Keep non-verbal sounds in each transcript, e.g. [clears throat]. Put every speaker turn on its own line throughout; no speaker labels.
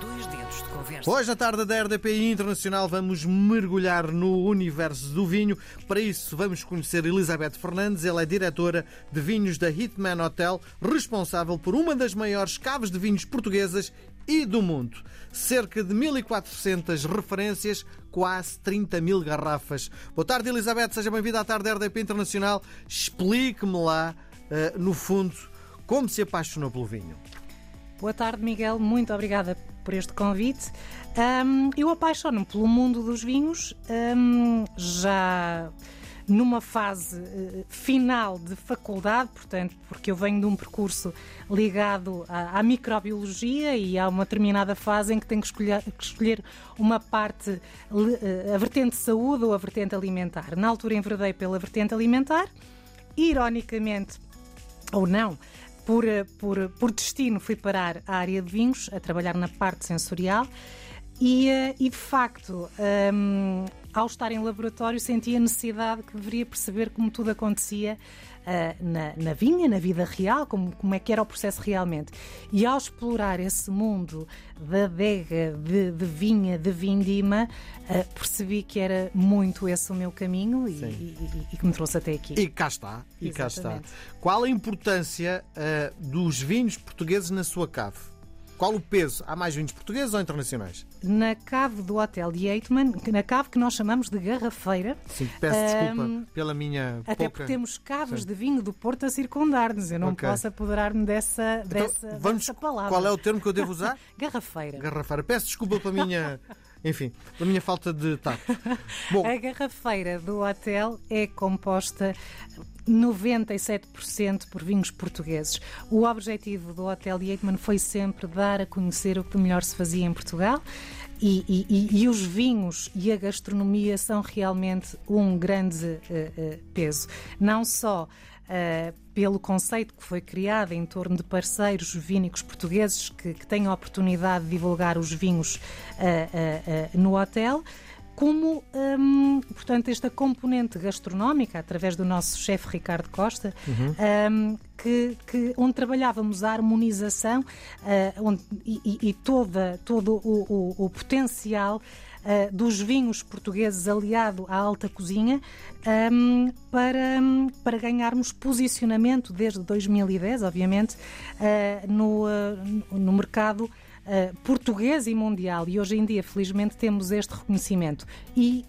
Dois dedos de conversa.
Hoje, à tarde da RDPI Internacional, vamos mergulhar no universo do vinho. Para isso, vamos conhecer Elizabeth Fernandes. Ela é diretora de vinhos da Hitman Hotel, responsável por uma das maiores caves de vinhos portuguesas e do mundo. Cerca de 1.400 referências, quase 30 mil garrafas. Boa tarde, Elizabeth. Seja bem-vinda à tarde da RDP Internacional. Explique-me lá, eh, no fundo, como se apaixonou pelo vinho.
Boa tarde, Miguel. Muito obrigada por este convite. Um, eu apaixono-me pelo mundo dos vinhos um, já numa fase uh, final de faculdade, portanto, porque eu venho de um percurso ligado à, à, microbiologia e há uma determinada fase em que tenho que escolher, que escolher uma parte, uh, a vertente de saúde ou a vertente alimentar. Na altura enverdei pela vertente alimentar, ironicamente, ou não, por, eh, por, por destino fui parar à área de vinhos, a trabalhar na parte sensorial. E, eh, e, de facto, um, ao estar em laboratório, senti a necessidade que deveria perceber como tudo acontecia uh, na, na, vinha, na vida real, como, como é que era o processo realmente. E ao explorar esse mundo da adega, de, de vinha, de vindima, uh, percebi que era muito esse o meu caminho e, e, e, que me trouxe até aqui.
E cá está, e cá está. Qual a importância uh, dos vinhos portugueses na sua cave? Qual o peso? Há mais vinhos portugueses ou internacionais?
Na cave do Hotel de Eitman, na cave que nós chamamos de garrafeira.
Sim, peço desculpa um, pela minha
Até
pouca...
porque temos caves Sim. de vinho do Porto a circundar-nos. Eu não okay. posso apoderar-me dessa, então, dessa,
vamos,
dessa palavra.
Qual é o termo que eu devo usar? [laughs]
garrafeira.
Garrafeira. Peço desculpa pela minha... [laughs] Enfim, pela minha falta de tato. [laughs]
Bom. A garrafeira do hotel é composta 97% por vinhos portugueses. O objetivo do Hotel Eichmann foi sempre dar a conhecer o que melhor se fazia em Portugal. E, e, e, os vinhos e a gastronomia são realmente um grande uh, uh, peso. Não só uh, pelo conceito que foi criado em torno de parceiros vínicos portugueses que, que têm a oportunidade de divulgar os vinhos no hotel, como, hum, portanto, esta componente gastronómica, através do nosso chefe Ricardo Costa, uhum. hum, que, que, onde trabalhávamos a harmonização uh, onde, e, e, toda, todo o, o, o potencial uh, dos vinhos portugueses aliado à alta cozinha um, para, um, para ganharmos posicionamento desde 2010, obviamente, uh, no, no mercado uh, português e mundial. E hoje em dia, felizmente, temos este reconhecimento. E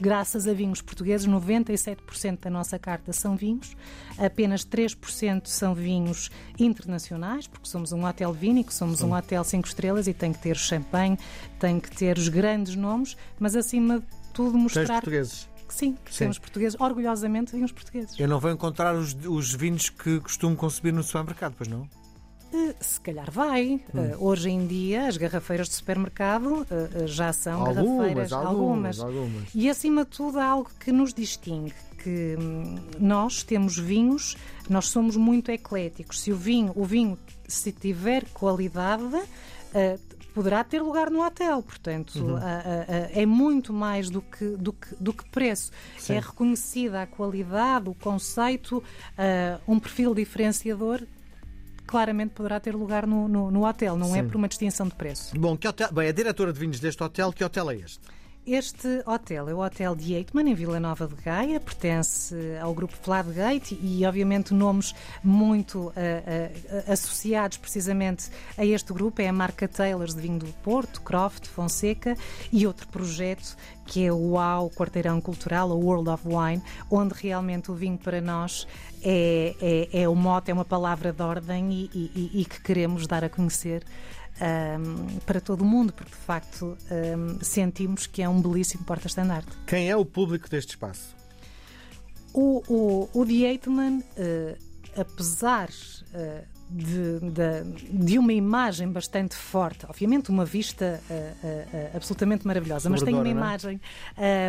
graças a vinhos portugueses, 97% da nossa carta são vinhos, apenas 3% são vinhos internacionais, porque somos um hotel vínico, somos um hotel 5 estrelas e tem que ter champanhe, tem que ter os grandes nomes, mas acima de tudo mostrar. Tens
portugueses.
Que sim, que sim. temos portugueses, orgulhosamente vinhos portugueses.
Eu não vou encontrar os, os vinhos que costumo consumir no supermercado, pois não?
Eh, se calhar vai. Hum. Uh, hoje em dia, as garrafeiras de supermercado uh, já são
algumas,
garrafeiras,
algumas, algumas,
E acima de tudo, há algo que nos distingue. Que hum, nós temos vinhos, nós somos muito ecléticos. Se o vinho, o vinho se tiver qualidade, uh, poderá ter lugar no hotel. Portanto, uhum. é muito mais do que, do que, do que preço. Sim. É reconhecida a qualidade, o conceito, um perfil diferenciador claramente poderá ter lugar no, no, no hotel, não é Sim. é por uma distinção de preço.
Bom, que hotel, bem, a diretora de vinhos deste hotel, que hotel é este?
Este hotel é o Hotel de Eitman, em Vila Nova de Gaia, pertence ao grupo Fladgate e, obviamente, nomes muito uh, uh, associados precisamente a este grupo é a marca Taylors de vinho do Porto, Croft, Fonseca e outro projeto que é o UAU Quarteirão Cultural, o World of Wine, onde realmente o vinho para nós é, é, é o mote, é uma palavra de ordem e, e, e que queremos dar a conhecer um, para todo o mundo, porque de facto um, sentimos que é um belíssimo porta-estandarte.
Quem é o público deste espaço?
O, o, o The Eightman, uh, apesar uh, de, de, de, uma imagem bastante forte, obviamente uma vista uh, absolutamente maravilhosa, mas tem uma é? imagem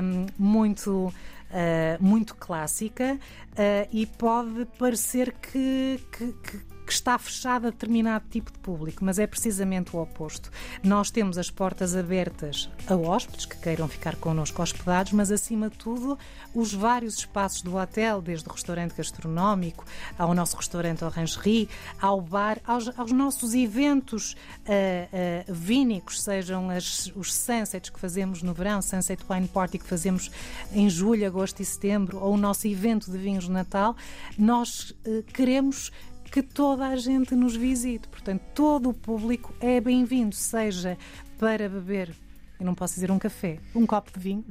um, muito. Uh, muito clássica uh, e pode parecer que, que, que, que está fechado a determinado tipo de público, mas é precisamente o oposto. Nós temos as portas abertas a hóspedes que queiram ficar connosco hospedados, mas acima de tudo, os vários espaços do hotel, desde o restaurante gastronómico ao nosso restaurante Orangerie, ao bar, aos, aos nossos eventos uh, uh, vínicos, sejam as, os sunsets que fazemos no verão, Sunset Wine Party que fazemos em julho, agosto e setembro, ou o nosso evento de vinhos de Natal, nós uh, queremos que toda a gente nos visite. Portanto, todo o público é bem-vindo, seja para beber eu não posso dizer um café, um copo de vinho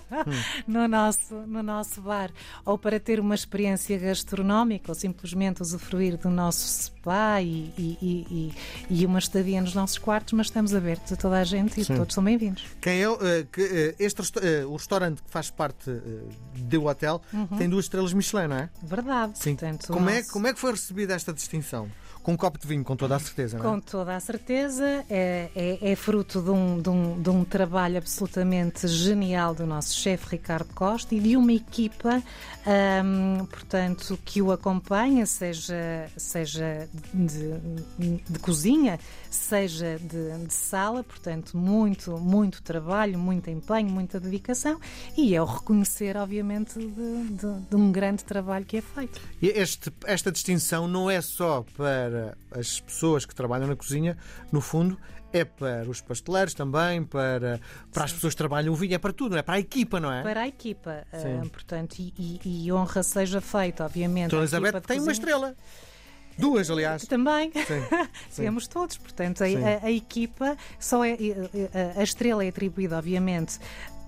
[laughs] no, nosso, no nosso bar, ou para ter uma experiência gastronómica, ou simplesmente usufruir do nosso spa e, e, e, e uma estadia nos nossos quartos, mas estamos abertos a toda a gente e Sim. todos são bem-vindos.
Quem é uh, que, uh, este uh, o restaurante que faz parte do hotel uhum. tem duas estrelas Michelin, não é?
Verdade.
Sim. Portanto, como, é, como é que foi recebida esta distinção? Com um copo de vinho, com toda a certeza, não
é? Com toda a certeza. É, é, é fruto de um, de, um, de um, trabalho absolutamente genial do nosso chefe Ricardo Costa e de uma equipa, um, portanto, que o acompanha, seja, seja de, de cozinha, seja de, de, sala, portanto, muito, muito trabalho, muito empenho, muita dedicação e é o reconhecer, obviamente, de, de um grande trabalho que é feito.
E este, esta distinção não é só para para as pessoas que trabalham na cozinha, no fundo, é para os pasteleiros também, para, para as pessoas que trabalham o vinho, é para tudo, é? Para a equipa, não é?
Para a equipa, uh, portanto, e, e, e, honra seja feita, obviamente.
Então, Elizabeth tem cozinha. uma estrela. Duas, aliás.
Também. Sim, [laughs] Temos todos. Portanto, a, a, a, equipa só é. A, a, estrela é atribuída, obviamente,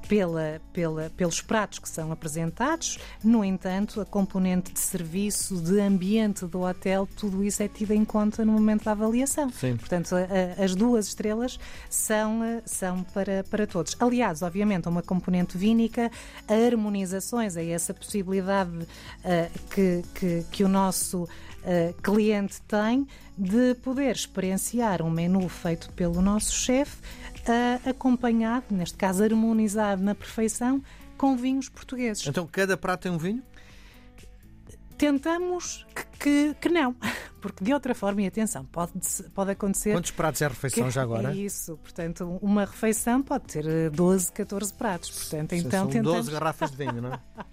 pela, pela, pelos pratos que são apresentados. No entanto, a componente de serviço, de ambiente do hotel, tudo isso é tido em conta no momento da avaliação.
Sim.
Portanto, a, a, as duas estrelas são, são para, para todos. Aliás, obviamente, uma componente vínica, a harmonizações, é essa possibilidade uh, que, que, que o nosso Uh, cliente tem de poder experienciar um menu feito pelo nosso chefe uh, acompanhado, neste caso harmonizado na perfeição, com vinhos portugueses.
Então cada prato tem um vinho?
Tentamos que, que, que, não, [laughs] porque de outra forma, e atenção, pode, pode acontecer.
Quantos pratos é a refeição
que,
já agora?
É isso, portanto, uma refeição pode ter 12, 14 pratos. Portanto,
Sim,
então
são
tentamos.
12 garrafas de vinho, não é? [laughs]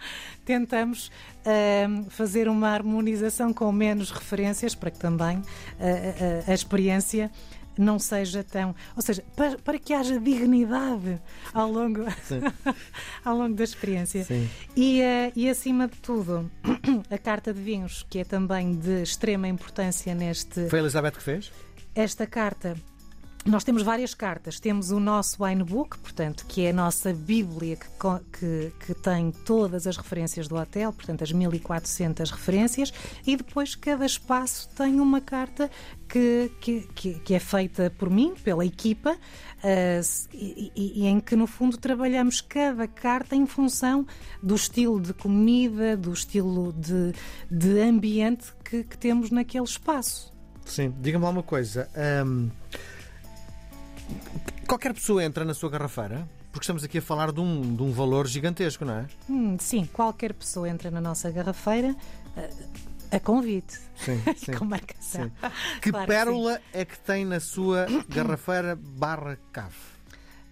tentamos uh, fazer uma harmonização com menos referências para que também uh, uh, a experiência não seja tão. Ou seja, para, para que haja dignidade ao longo, [laughs] ao longo da experiência. E, uh, e acima de tudo, [clears throat] a carta de vinhos, que é também de extrema importância neste.
Foi a Elizabeth que fez?
Esta carta nós temos várias cartas. Temos o nosso Winebook, portanto, que é a nossa Bíblia que, que, que, tem todas as referências do hotel, portanto, as 1400 referências, e depois cada espaço tem uma carta que, que, que é feita por mim, pela equipa, uh, e, e, em que, no fundo, trabalhamos cada carta em função do estilo de comida, do estilo de, de ambiente que, temos naquele espaço.
Sim, diga-me lá uma coisa. Um Qualquer pessoa entra na sua garrafeira? Porque estamos aqui a falar de um, de um valor gigantesco, não é?
Hum, sim, qualquer pessoa entra na nossa garrafeira a, a convite.
Sim, [laughs] sim.
com marcação.
Sim. Que claro pérola que é que tem na sua garrafeira barra cave?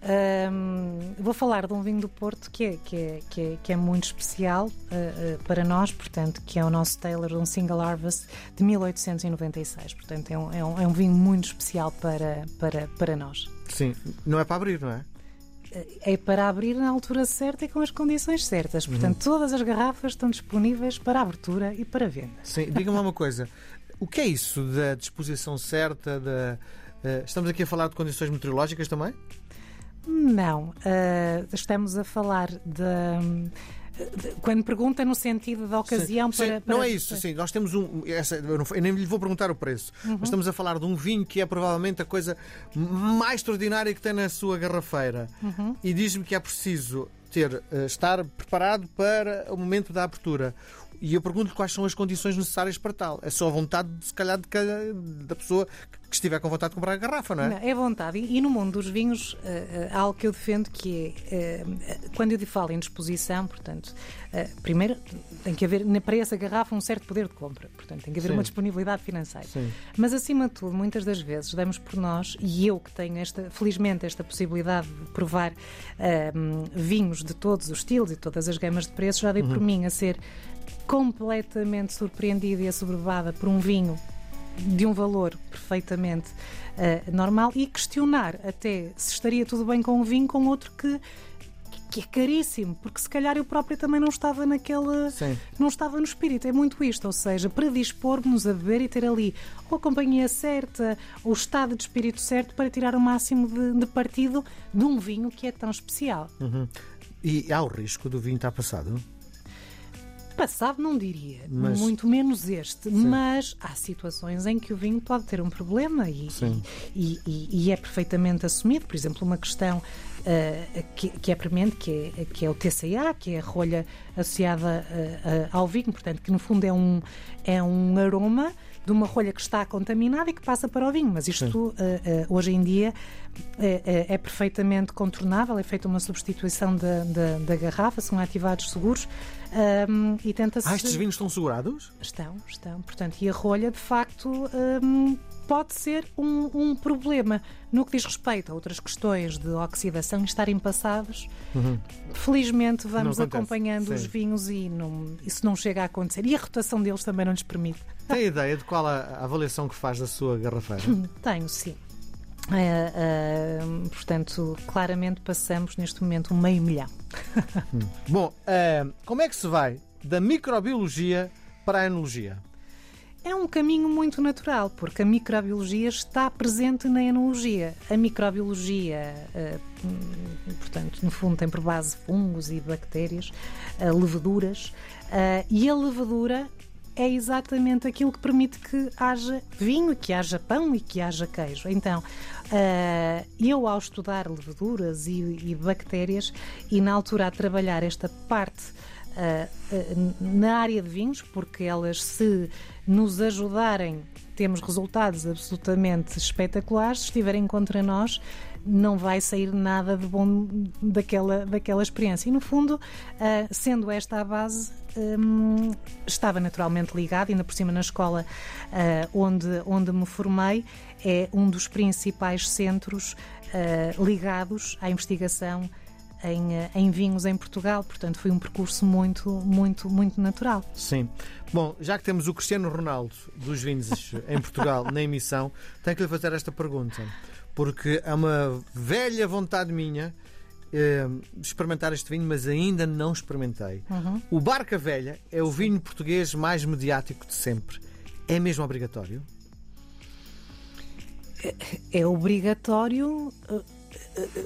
Um, vou falar de um vinho do Porto que é, que é, que é, que é muito especial uh, uh, para nós, portanto, que é o nosso Taylor, um Single Harvest de 1896. Portanto, é um, é um, é um vinho muito especial para, para, para nós.
Sim, não é para abrir, não é?
É para abrir na altura certa e com as condições certas. Portanto, uhum. todas as garrafas estão disponíveis para abertura e para venda.
Sim, diga-me uma coisa: o que é isso da disposição certa? Da, uh, estamos aqui a falar de condições meteorológicas também?
Não. Uh, estamos a falar de quando pergunta no sentido da ocasião
sim,
para,
sim, Não é isso, sim. Nós temos um. Essa, eu, não, eu, nem lhe vou perguntar o preço, uhum. mas estamos a falar de um vinho que é provavelmente a coisa mais extraordinária que tem na sua garrafeira. Uhum. E diz-me que é preciso ter, uh, estar preparado para o momento da abertura. E eu pergunto-lhe quais são as condições necessárias para tal. É só a vontade, se calhar, de cada, da pessoa que estiver com vontade de comprar a garrafa, não é?
Não, é vontade. E, e, no mundo dos vinhos, uh, uh, há algo que eu defendo que é, uh, quando eu falo em disposição, portanto, primeiro tem que haver para essa garrafa um certo poder de compra, portanto, tem que haver Sim. uma disponibilidade financeira. Sim. Mas, acima de tudo, muitas das vezes damos por nós, e eu que tenho esta, felizmente, esta possibilidade de provar vinhos de todos os estilos e todas as gamas de preços, já dei uhum. por mim a ser completamente surpreendida e assoberbada por um vinho de um valor perfeitamente uh, normal e questionar até se estaria tudo bem com um vinho com outro que que é caríssimo, porque se calhar eu própria também não estava naquela. Sim. não estava no espírito. É muito isto, ou seja, predispor-nos a beber e ter ali ou a companhia certa, o estado de espírito certo para tirar o máximo de, de partido de um vinho que é tão especial.
Uhum. E há o risco do vinho estar passado?
Passado não diria, mas, muito menos este, sim. mas há situações em que o vinho pode ter um problema e, e, e, e, é perfeitamente assumido. Por exemplo, uma questão uh, que, que, é premente, que é, que é o TCA, que é a rolha associada uh, uh, ao vinho, portanto, que no fundo é um, é um aroma de uma rolha que está contaminada e que passa para o vinho. Mas isto, hoje em dia, é, é, é, perfeitamente contornável, é feita uma substituição da, da, da garrafa, são ativados seguros um, e tenta-se.
Ah, estes vinhos estão segurados?
Estão, estão. Portanto, e a rolha, de facto, um, pode ser um, um, problema no que diz respeito a outras questões de oxidação estarem passados. Uhum. Felizmente vamos acompanhando Sim. os vinhos e não, isso não chega a acontecer. E a rotação deles também não nos permite.
Tem ideia de qual a, a avaliação que faz da sua garrafeira? [laughs]
Tenho, sim. Uh, uh, portanto, claramente passamos neste momento um meio milhão.
Bom, uh, como é que se vai da microbiologia para a enologia?
É um caminho muito natural, porque a microbiologia está presente na enologia. A microbiologia, portanto, no fundo, tem por base fungos e bactérias, leveduras, e a levedura é exatamente aquilo que permite que haja vinho, que haja pão e que haja queijo. Então, eu ao estudar leveduras e, bactérias e na altura a trabalhar esta parte na área de vinhos, porque elas se nos ajudarem temos resultados absolutamente espetaculares, se estiverem contra nós, não vai sair nada de bom daquela, daquela experiência. E, no fundo, sendo esta a base, um, estava naturalmente ligado, ainda por cima na escola onde, onde me formei, é um dos principais centros ligados à investigação em, em, vinhos em Portugal, portanto foi um percurso muito, muito, muito natural.
Sim. Bom, já que temos o Cristiano Ronaldo dos vinhos em Portugal na emissão, tenho que lhe fazer esta pergunta porque é uma velha vontade minha eh, experimentar este vinho, mas ainda não experimentei. Uhum. O Barca Velha é o vinho português mais mediático de sempre. É mesmo obrigatório?
É, é obrigatório eh, eh,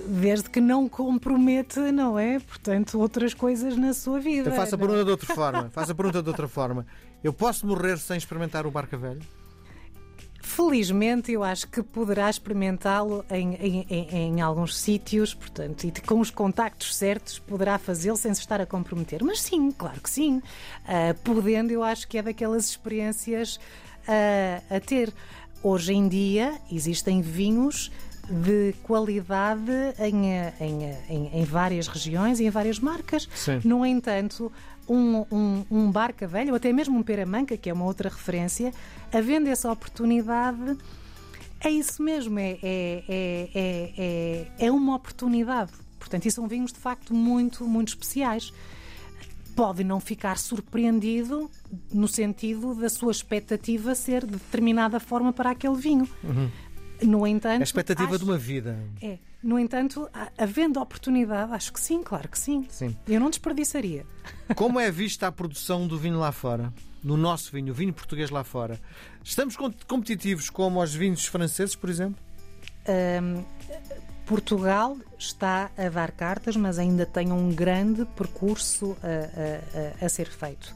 desde que não compromete, não é? Portanto, outras coisas na sua vida.
Eu faço a pergunta de outra forma. Faço a pergunta de outra forma. Eu posso morrer sem experimentar o Barca Velha?
Felizmente, eu acho que poderá experimentá-lo em, em, em, em, alguns sítios, portanto, e com os contactos certos, poderá fazê-lo sem se estar a comprometer. Mas sim, claro que sim. Uh, podendo, eu acho que é daquelas experiências uh, a ter. Hoje em dia, existem vinhos de qualidade em, em, em, em, várias regiões e em várias marcas. Sim. No entanto, um, um, um barca velho, ou até mesmo um peramanca, que é uma outra referência, havendo essa oportunidade, é isso mesmo, é, é, é, é, é uma oportunidade. Portanto, e são vinhos de facto muito, muito especiais. Pode não ficar surpreendido no sentido da sua expectativa ser de determinada forma para aquele vinho. Uhum. No entanto. A
expectativa acho, de uma vida.
É. No entanto, havendo oportunidade, acho que sim, claro que sim. sim. Eu não desperdiçaria.
Como é vista a produção do vinho lá fora? No nosso vinho, o vinho português lá fora. Estamos competitivos como os vinhos franceses, por exemplo? Um,
Portugal está a dar cartas, mas ainda tem um grande percurso a, a, a ser feito.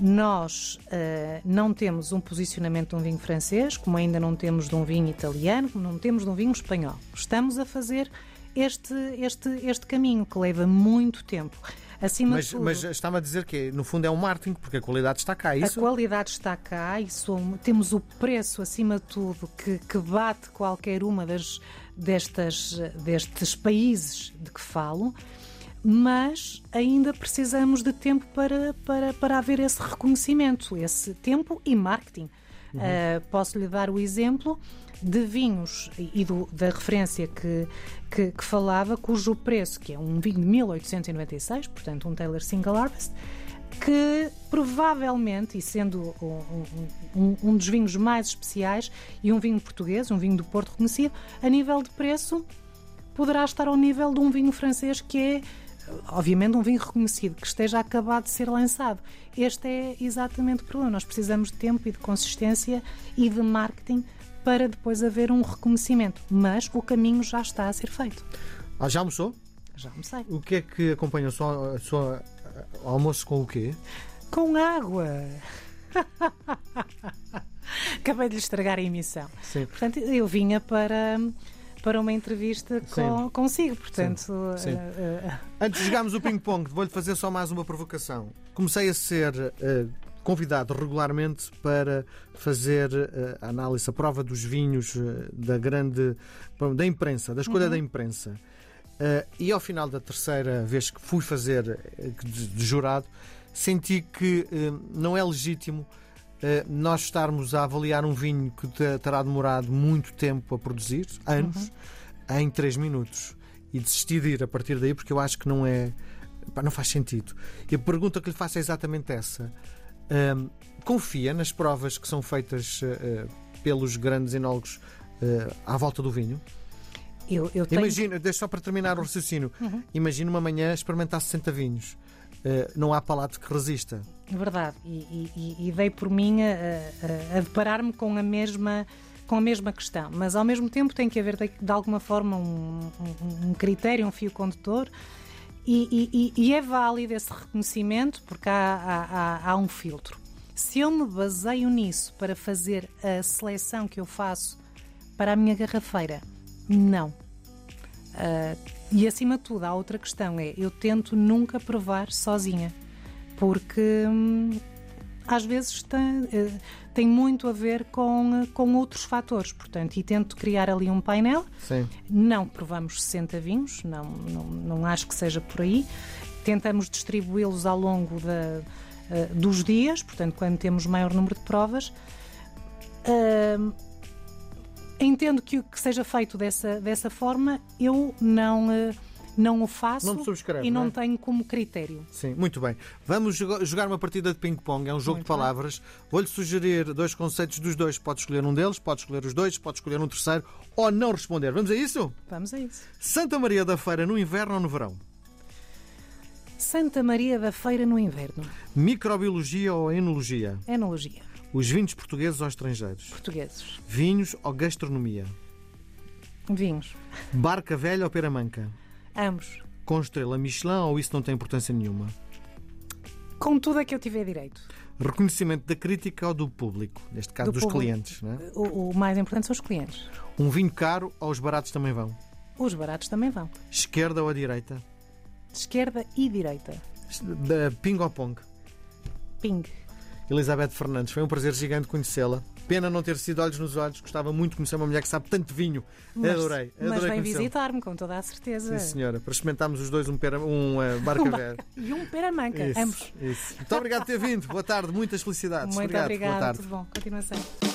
Nós uh, não temos um posicionamento de um vinho francês, como ainda não temos de um vinho italiano, como não temos de um vinho espanhol. Estamos a fazer este, este, este caminho que leva muito tempo. Acima
Mas,
tudo,
mas está-me a dizer que, no fundo, é um marketing, porque a qualidade está cá, é
a
isso?
qualidade está cá e som- temos o preço, acima de tudo, que, que bate qualquer uma das, destas, destes países de que falo, mas ainda precisamos de tempo para, para, para haver esse reconhecimento, esse tempo e marketing. Uh, posso lhe dar o exemplo de vinhos e do- da referência que, que, que falava, cujo preço, que é um vinho de 1896, portanto um Taylor Single Harvest, que provavelmente, e sendo um, um- um- um dos vinhos mais especiais, e um vinho português, um vinho do Porto reconhecido, a nível de preço, poderá estar ao nível de um vinho francês que é, obviamente, um vinho reconhecido, que esteja acabado de ser lançado. Este é exatamente o problema. Nós precisamos de tempo e de consistência e de marketing para depois haver um reconhecimento. Mas o caminho já está a ser feito.
Ah, já almoçou?
Já sei.
O que é que acompanha o seu, almoço com o quê?
Com água. [laughs] Acabei de lhe estragar a emissão.
Sim.
Portanto, eu vinha para, para uma entrevista com,
Sim.
consigo. Portanto,
Sim.
eh, eh,
Antes de jogarmos o ping-pong, vou-lhe fazer só mais uma provocação. Comecei a ser eh, convidado regularmente para fazer a análise, a prova dos vinhos da grande. da imprensa, da escolha da imprensa. E ao final da terceira vez que fui fazer de, de jurado, senti que não é legítimo nós estarmos a avaliar um vinho que te- terá demorado muito tempo a produzir, anos, em 3 minutos. E desistir de ir a partir daí porque eu acho que não é. não faz sentido. E a pergunta que lhe faço é exatamente essa. Ahm, confia nas provas que são feitas eh, eh, pelos grandes enólogos eh, à volta do vinho?
eu, eu tenho.
Imagina, deixa só para terminar o raciocínio. Imagina uma manhã experimentar 60 vinhos. Eh, não há palato que resista.
Verdade. E, e- e- dei por mim a, a- a deparar-me com a mesma. Com a mesma questão, mas ao mesmo tempo tem que haver de, de alguma forma um, um- um critério, um fio condutor, e, e- e- é válido esse reconhecimento porque há, há- há- um filtro. Se eu me baseio nisso para fazer a seleção que eu faço para a minha garrafeira, não. Ah, e acima de tudo, há outra questão: é eu tento nunca provar sozinha, porque hum, às vezes tem, eh, tem muito a ver com, eh, com outros fatores. Portanto, e tento criar ali um painel.
Sim.
Não provamos 60 vinhos, não, não, não acho que seja por aí. Tentamos distribuí-los ao longo da, eh, dos dias, portanto, quando temos maior número de provas. Ahm, entendo que o que seja feito dessa, dessa forma, eu não, eh, não o faço
Não subscreve,
e não,
não é?
tenho como critério.
Sim, muito bem. Vamos joga- jogar uma partida de ping-pong, é um jogo
Muito
de palavras. Vou-lhe sugerir dois conceitos dos dois. Pode escolher um deles, pode escolher os dois, pode escolher um terceiro ou não responder. Vamos a isso?
Vamos a isso.
Santa Maria da Feira no inverno ou no verão?
Santa Maria da Feira no inverno.
Microbiologia ou enologia?
Enologia.
Os vinhos portugueses ou estrangeiros?
Portugueses.
Vinhos ou gastronomia?
Vinhos.
Barca velha ou pera manca?
Ambos.
Com estrela Michelin ou isso não tem importância nenhuma?
Com tudo a que eu tiver direito.
Reconhecimento da crítica ou do público? Neste caso,
Do
dos
público.
clientes. Não é?
O, o mais importante são os clientes.
Um vinho caro ou os baratos também vão?
Os baratos também vão.
Esquerda ou a direita?
Esquerda e direita.
Da ping ou pong?
Ping.
Elizabeth Fernandes, foi um prazer gigante conhecê-la. Pena não ter sido olhos nos olhos. Gostava muito de conhecer uma mulher que sabe tanto vinho.
Mas,
adorei.
mas
adorei
vem
conhecê-la.
visitar-me, com toda a certeza.
Sim, senhora. Para experimentarmos os dois um, pera, um eh, [laughs] barca velha.
E um peramanca,
Isso,
ambos.
isso. Muito obrigado por ter vindo. Boa tarde, muitas felicidades.
Muito
obrigado.
obrigada.
Boa tarde.
Tudo bom. Continuação.